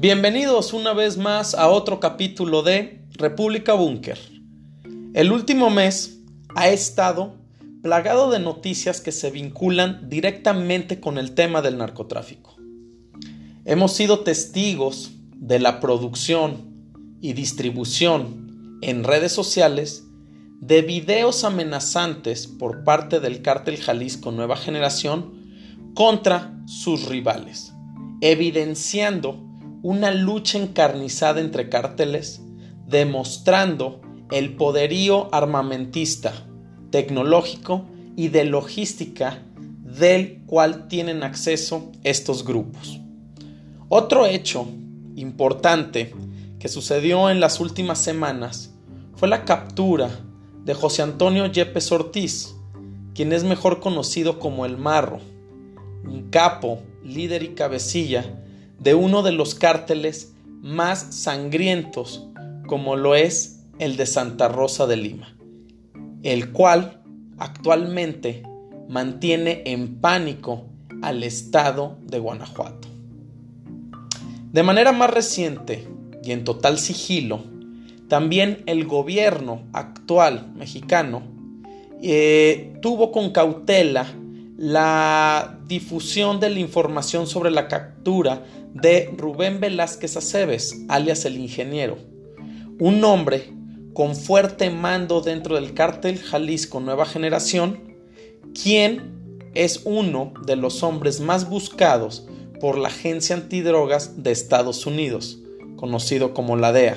Bienvenidos una vez más a otro capítulo de República Búnker. El último mes ha estado plagado de noticias que se vinculan directamente con el tema del narcotráfico. Hemos sido testigos de la producción y distribución en redes sociales de videos amenazantes por parte del cártel Jalisco Nueva Generación contra sus rivales, evidenciando una lucha encarnizada entre cárteles, demostrando el poderío armamentista, tecnológico y de logística del cual tienen acceso estos grupos. Otro hecho importante que sucedió en las últimas semanas fue la captura de José Antonio Yepes Ortiz, quien es mejor conocido como el Marro, un capo, líder y cabecilla de uno de los cárteles más sangrientos como lo es el de Santa Rosa de Lima, el cual actualmente mantiene en pánico al estado de Guanajuato. De manera más reciente y en total sigilo, también el gobierno actual mexicano eh, tuvo con cautela la difusión de la información sobre la captura de Rubén Velázquez Aceves, alias el ingeniero, un hombre con fuerte mando dentro del cártel Jalisco Nueva Generación, quien es uno de los hombres más buscados por la Agencia Antidrogas de Estados Unidos, conocido como la DEA,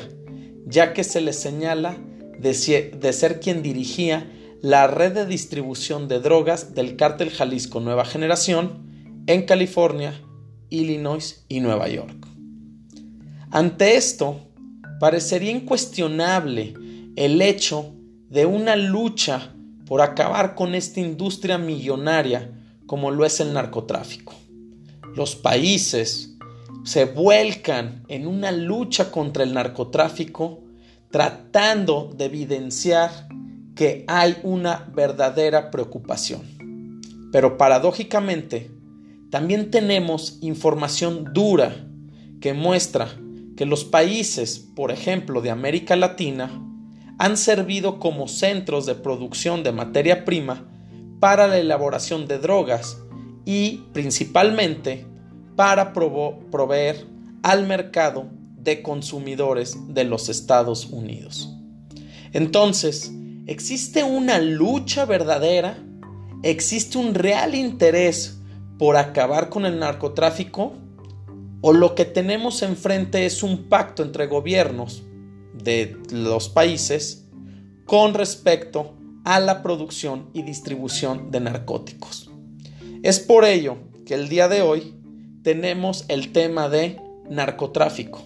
ya que se le señala de, ser quien dirigía la red de distribución de drogas del cártel Jalisco Nueva Generación en California, Illinois y Nueva York. Ante esto, parecería incuestionable el hecho de una lucha por acabar con esta industria millonaria como lo es el narcotráfico. Los países se vuelcan en una lucha contra el narcotráfico tratando de evidenciar que hay una verdadera preocupación. Pero paradójicamente, también tenemos información dura que muestra que los países, por ejemplo, de América Latina, han servido como centros de producción de materia prima para la elaboración de drogas y principalmente para proveer al mercado de consumidores de los Estados Unidos. Entonces, ¿existe una lucha verdadera? ¿Existe un real interés por acabar con el narcotráfico o lo que tenemos enfrente es un pacto entre gobiernos de los países con respecto a la producción y distribución de narcóticos. Es por ello que el día de hoy tenemos el tema de narcotráfico,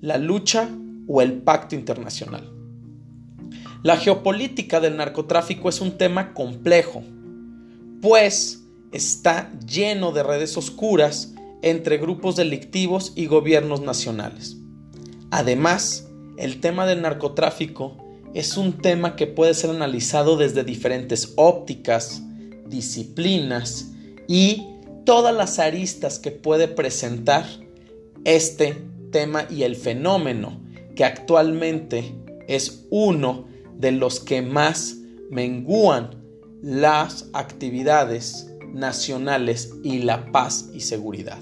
la lucha o el pacto internacional. La geopolítica del narcotráfico es un tema complejo, pues está lleno de redes oscuras entre grupos delictivos y gobiernos nacionales. Además, el tema del narcotráfico es un tema que puede ser analizado desde diferentes ópticas, disciplinas y todas las aristas que puede presentar este tema y el fenómeno que actualmente es uno de los que más mengúan las actividades nacionales y la paz y seguridad.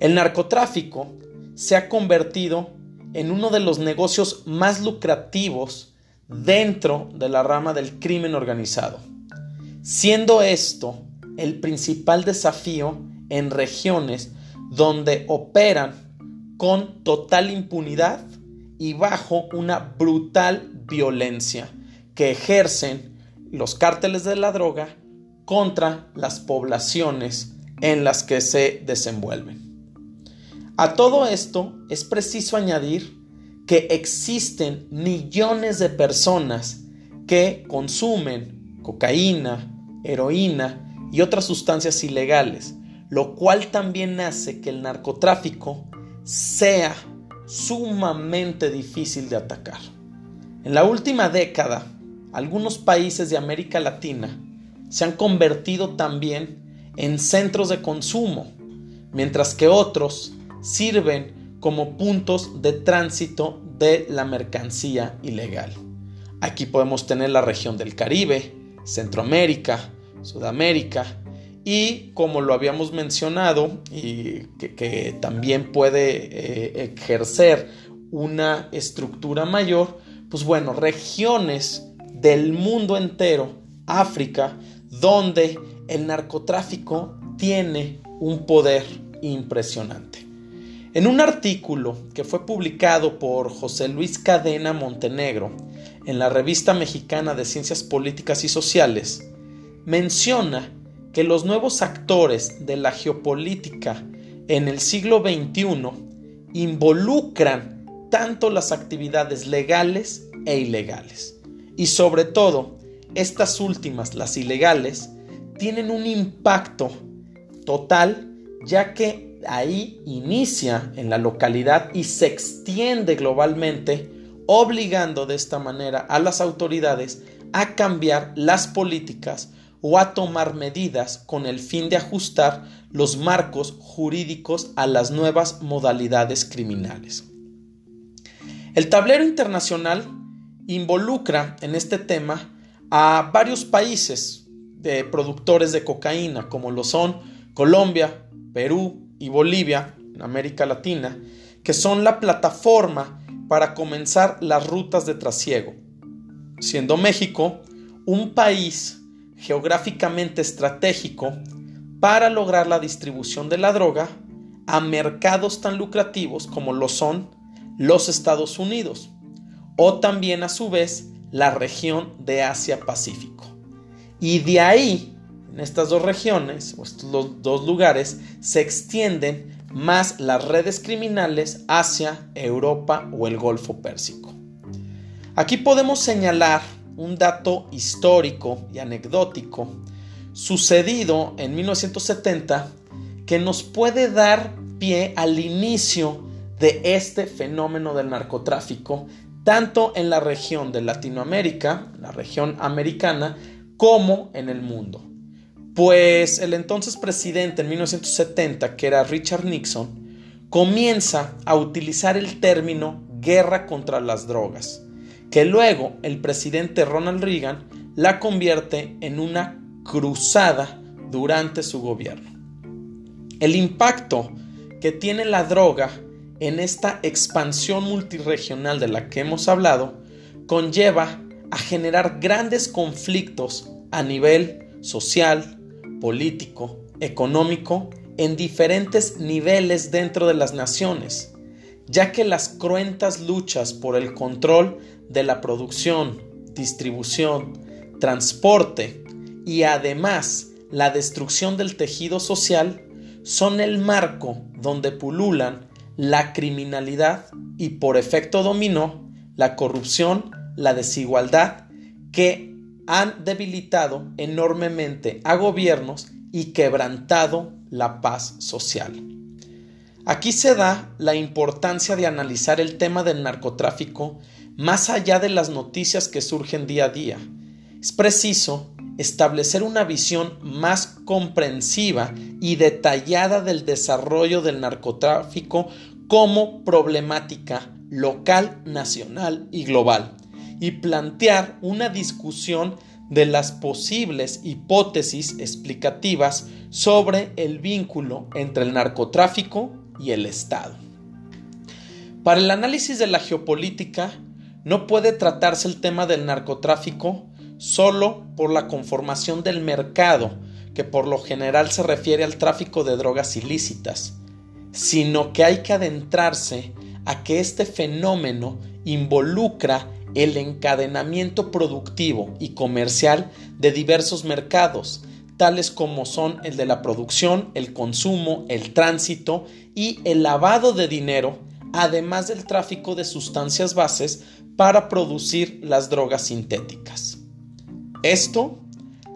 El narcotráfico se ha convertido en uno de los negocios más lucrativos dentro de la rama del crimen organizado, siendo esto el principal desafío en regiones donde operan con total impunidad y bajo una brutal violencia que ejercen los cárteles de la droga contra las poblaciones en las que se desenvuelven. A todo esto es preciso añadir que existen millones de personas que consumen cocaína, heroína y otras sustancias ilegales, lo cual también hace que el narcotráfico sea sumamente difícil de atacar. En la última década, algunos países de América Latina se han convertido también en centros de consumo, mientras que otros sirven como puntos de tránsito de la mercancía ilegal. Aquí podemos tener la región del Caribe, Centroamérica, Sudamérica y como lo habíamos mencionado y que, también puede eh, ejercer una estructura mayor, pues bueno, regiones del mundo entero, África, donde el narcotráfico tiene un poder impresionante. En un artículo que fue publicado por José Luis Cadena Montenegro en la revista mexicana de Ciencias Políticas y Sociales, menciona que los nuevos actores de la geopolítica en el siglo XXI involucran tanto las actividades legales e ilegales. Y sobre todo, estas últimas, las ilegales, tienen un impacto total ya que ahí inicia en la localidad y se extiende globalmente, obligando de esta manera a las autoridades a cambiar las políticas o a tomar medidas con el fin de ajustar los marcos jurídicos a las nuevas modalidades criminales. El tablero internacional involucra en este tema a varios países de productores de cocaína, como lo son Colombia, Perú y Bolivia, en América Latina, que son la plataforma para comenzar las rutas de trasiego, siendo México un país geográficamente estratégico para lograr la distribución de la droga a mercados tan lucrativos como lo son los Estados Unidos o también a su vez la región de Asia-Pacífico. Y de ahí, en estas dos regiones o estos dos lugares, se extienden más las redes criminales hacia Europa o el Golfo Pérsico. Aquí podemos señalar un dato histórico y anecdótico sucedido en 1970 que nos puede dar pie al inicio de este fenómeno del narcotráfico, tanto en la región de Latinoamérica, la región americana, como en el mundo. Pues el entonces presidente en 1970, que era Richard Nixon, comienza a utilizar el término guerra contra las drogas que luego el presidente Ronald Reagan la convierte en una cruzada durante su gobierno. El impacto que tiene la droga en esta expansión multiregional de la que hemos hablado conlleva a generar grandes conflictos a nivel social, político, económico, en diferentes niveles dentro de las naciones, ya que las cruentas luchas por el control de la producción, distribución, transporte y además la destrucción del tejido social son el marco donde pululan la criminalidad y por efecto dominó la corrupción, la desigualdad que han debilitado enormemente a gobiernos y quebrantado la paz social. Aquí se da la importancia de analizar el tema del narcotráfico más allá de las noticias que surgen día a día. Es preciso establecer una visión más comprensiva y detallada del desarrollo del narcotráfico como problemática local, nacional y global, y plantear una discusión de las posibles hipótesis explicativas sobre el vínculo entre el narcotráfico y el Estado. Para el análisis de la geopolítica, no puede tratarse el tema del narcotráfico solo por la conformación del mercado, que por lo general se refiere al tráfico de drogas ilícitas, sino que hay que adentrarse a que este fenómeno involucra el encadenamiento productivo y comercial de diversos mercados, tales como son el de la producción, el consumo, el tránsito y el lavado de dinero, además del tráfico de sustancias bases para producir las drogas sintéticas. Esto,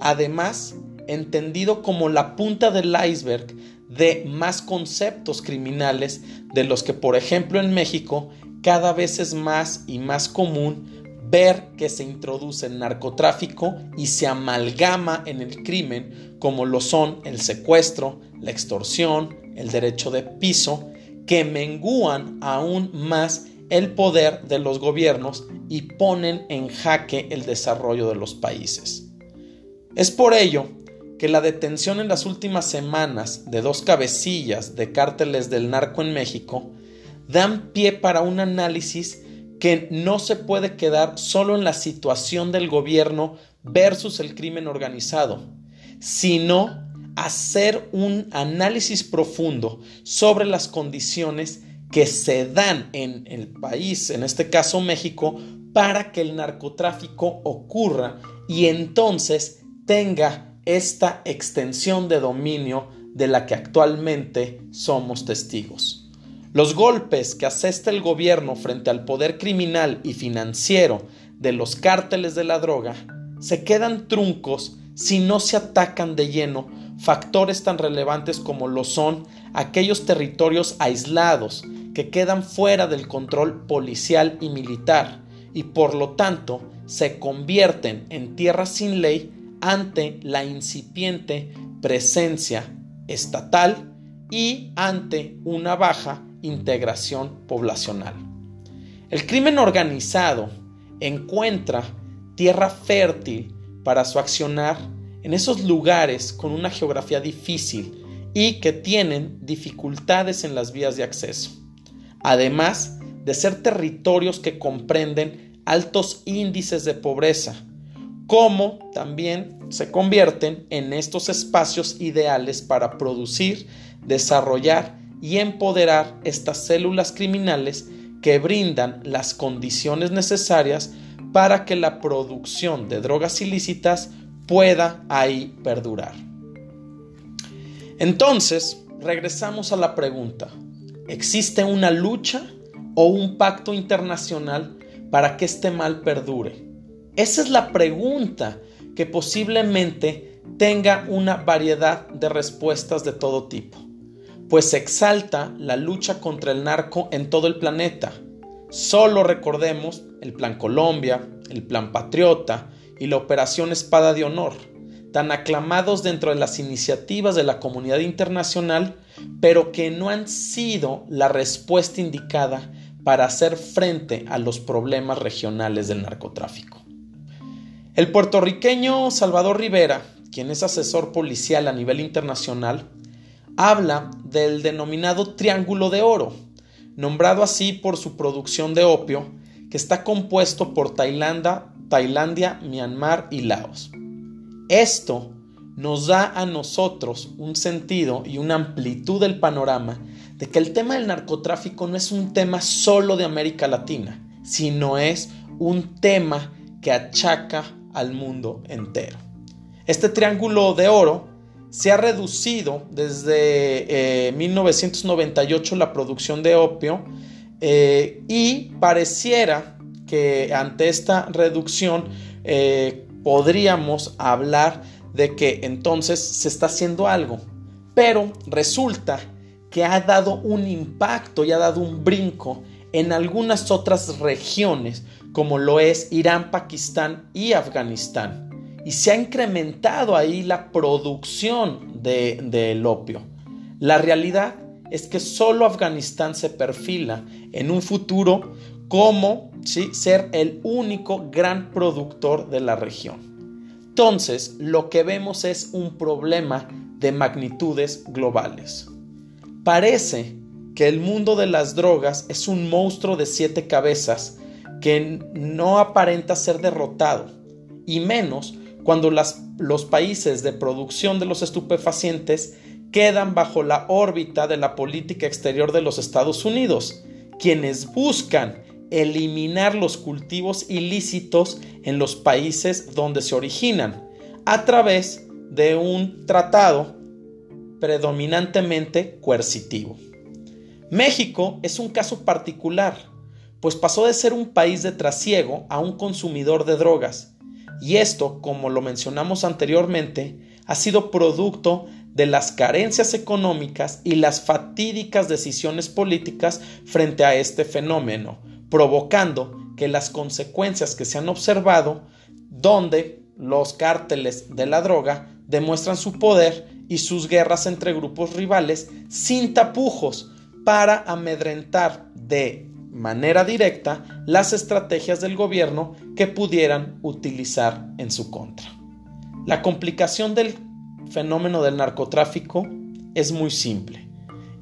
además, entendido como la punta del iceberg de más conceptos criminales de los que, por ejemplo, en México cada vez es más y más común ver que se introduce el narcotráfico y se amalgama en el crimen como lo son el secuestro, la extorsión, el derecho de piso, que mengúan aún más el poder de los gobiernos y ponen en jaque el desarrollo de los países. Es por ello que la detención en las últimas semanas de dos cabecillas de cárteles del narco en México dan pie para un análisis que no se puede quedar solo en la situación del gobierno versus el crimen organizado, sino hacer un análisis profundo sobre las condiciones que se dan en el país, en este caso México, para que el narcotráfico ocurra y entonces tenga esta extensión de dominio de la que actualmente somos testigos. Los golpes que asesta el gobierno frente al poder criminal y financiero de los cárteles de la droga se quedan truncos si no se atacan de lleno factores tan relevantes como lo son aquellos territorios aislados que quedan fuera del control policial y militar y por lo tanto se convierten en tierras sin ley ante la incipiente presencia estatal y ante una baja integración poblacional. El crimen organizado encuentra tierra fértil para su accionar en esos lugares con una geografía difícil y que tienen dificultades en las vías de acceso, además de ser territorios que comprenden altos índices de pobreza, como también se convierten en estos espacios ideales para producir, desarrollar y empoderar estas células criminales que brindan las condiciones necesarias para que la producción de drogas ilícitas pueda ahí perdurar. Entonces, regresamos a la pregunta, ¿existe una lucha o un pacto internacional para que este mal perdure? Esa es la pregunta que posiblemente tenga una variedad de respuestas de todo tipo, pues exalta la lucha contra el narco en todo el planeta. Solo recordemos el Plan Colombia, el Plan Patriota y la Operación Espada de Honor, tan aclamados dentro de las iniciativas de la comunidad internacional, pero que no han sido la respuesta indicada para hacer frente a los problemas regionales del narcotráfico. El puertorriqueño Salvador Rivera, quien es asesor policial a nivel internacional, habla del denominado Triángulo de Oro, nombrado así por su producción de opio, que está compuesto por Tailandia, Tailandia, Myanmar y Laos. Esto nos da a nosotros un sentido y una amplitud del panorama de que el tema del narcotráfico no es un tema solo de América Latina, sino es un tema que achaca al mundo entero. Este triángulo de oro se ha reducido desde 1998 eh, la producción de opio eh, y pareciera que ante esta reducción eh, podríamos hablar de que entonces se está haciendo algo. Pero resulta que ha dado un impacto y ha dado un brinco en algunas otras regiones como lo es Irán, Pakistán y Afganistán. Y se ha incrementado ahí la producción del de, opio. La realidad es que solo Afganistán se perfila en un futuro como ser el único gran productor de la región. Entonces, lo que vemos es un problema de magnitudes globales. Parece que el mundo de las drogas es un monstruo de siete cabezas que no aparenta ser derrotado, y menos cuando los países de producción de los estupefacientes quedan bajo la órbita de la política exterior de los Estados Unidos, quienes buscan eliminar los cultivos ilícitos en los países donde se originan, a través de un tratado predominantemente coercitivo. México es un caso particular, pues pasó de ser un país de trasiego a un consumidor de drogas. Y esto, como lo mencionamos anteriormente, ha sido producto de las carencias económicas y las fatídicas decisiones políticas frente a este fenómeno, provocando que las consecuencias que se han observado, donde los cárteles de la droga demuestran su poder y sus guerras entre grupos rivales sin tapujos, para amedrentar de manera directa las estrategias del gobierno que pudieran utilizar en su contra. La complicación del fenómeno del narcotráfico es muy simple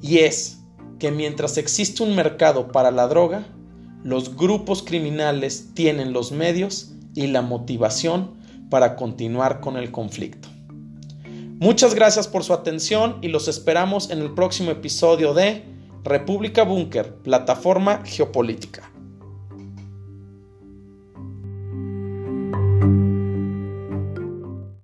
y es que mientras existe un mercado para la droga, los grupos criminales tienen los medios y la motivación para continuar con el conflicto. Muchas gracias por su atención y los esperamos en el próximo episodio de República Búnker, plataforma geopolítica.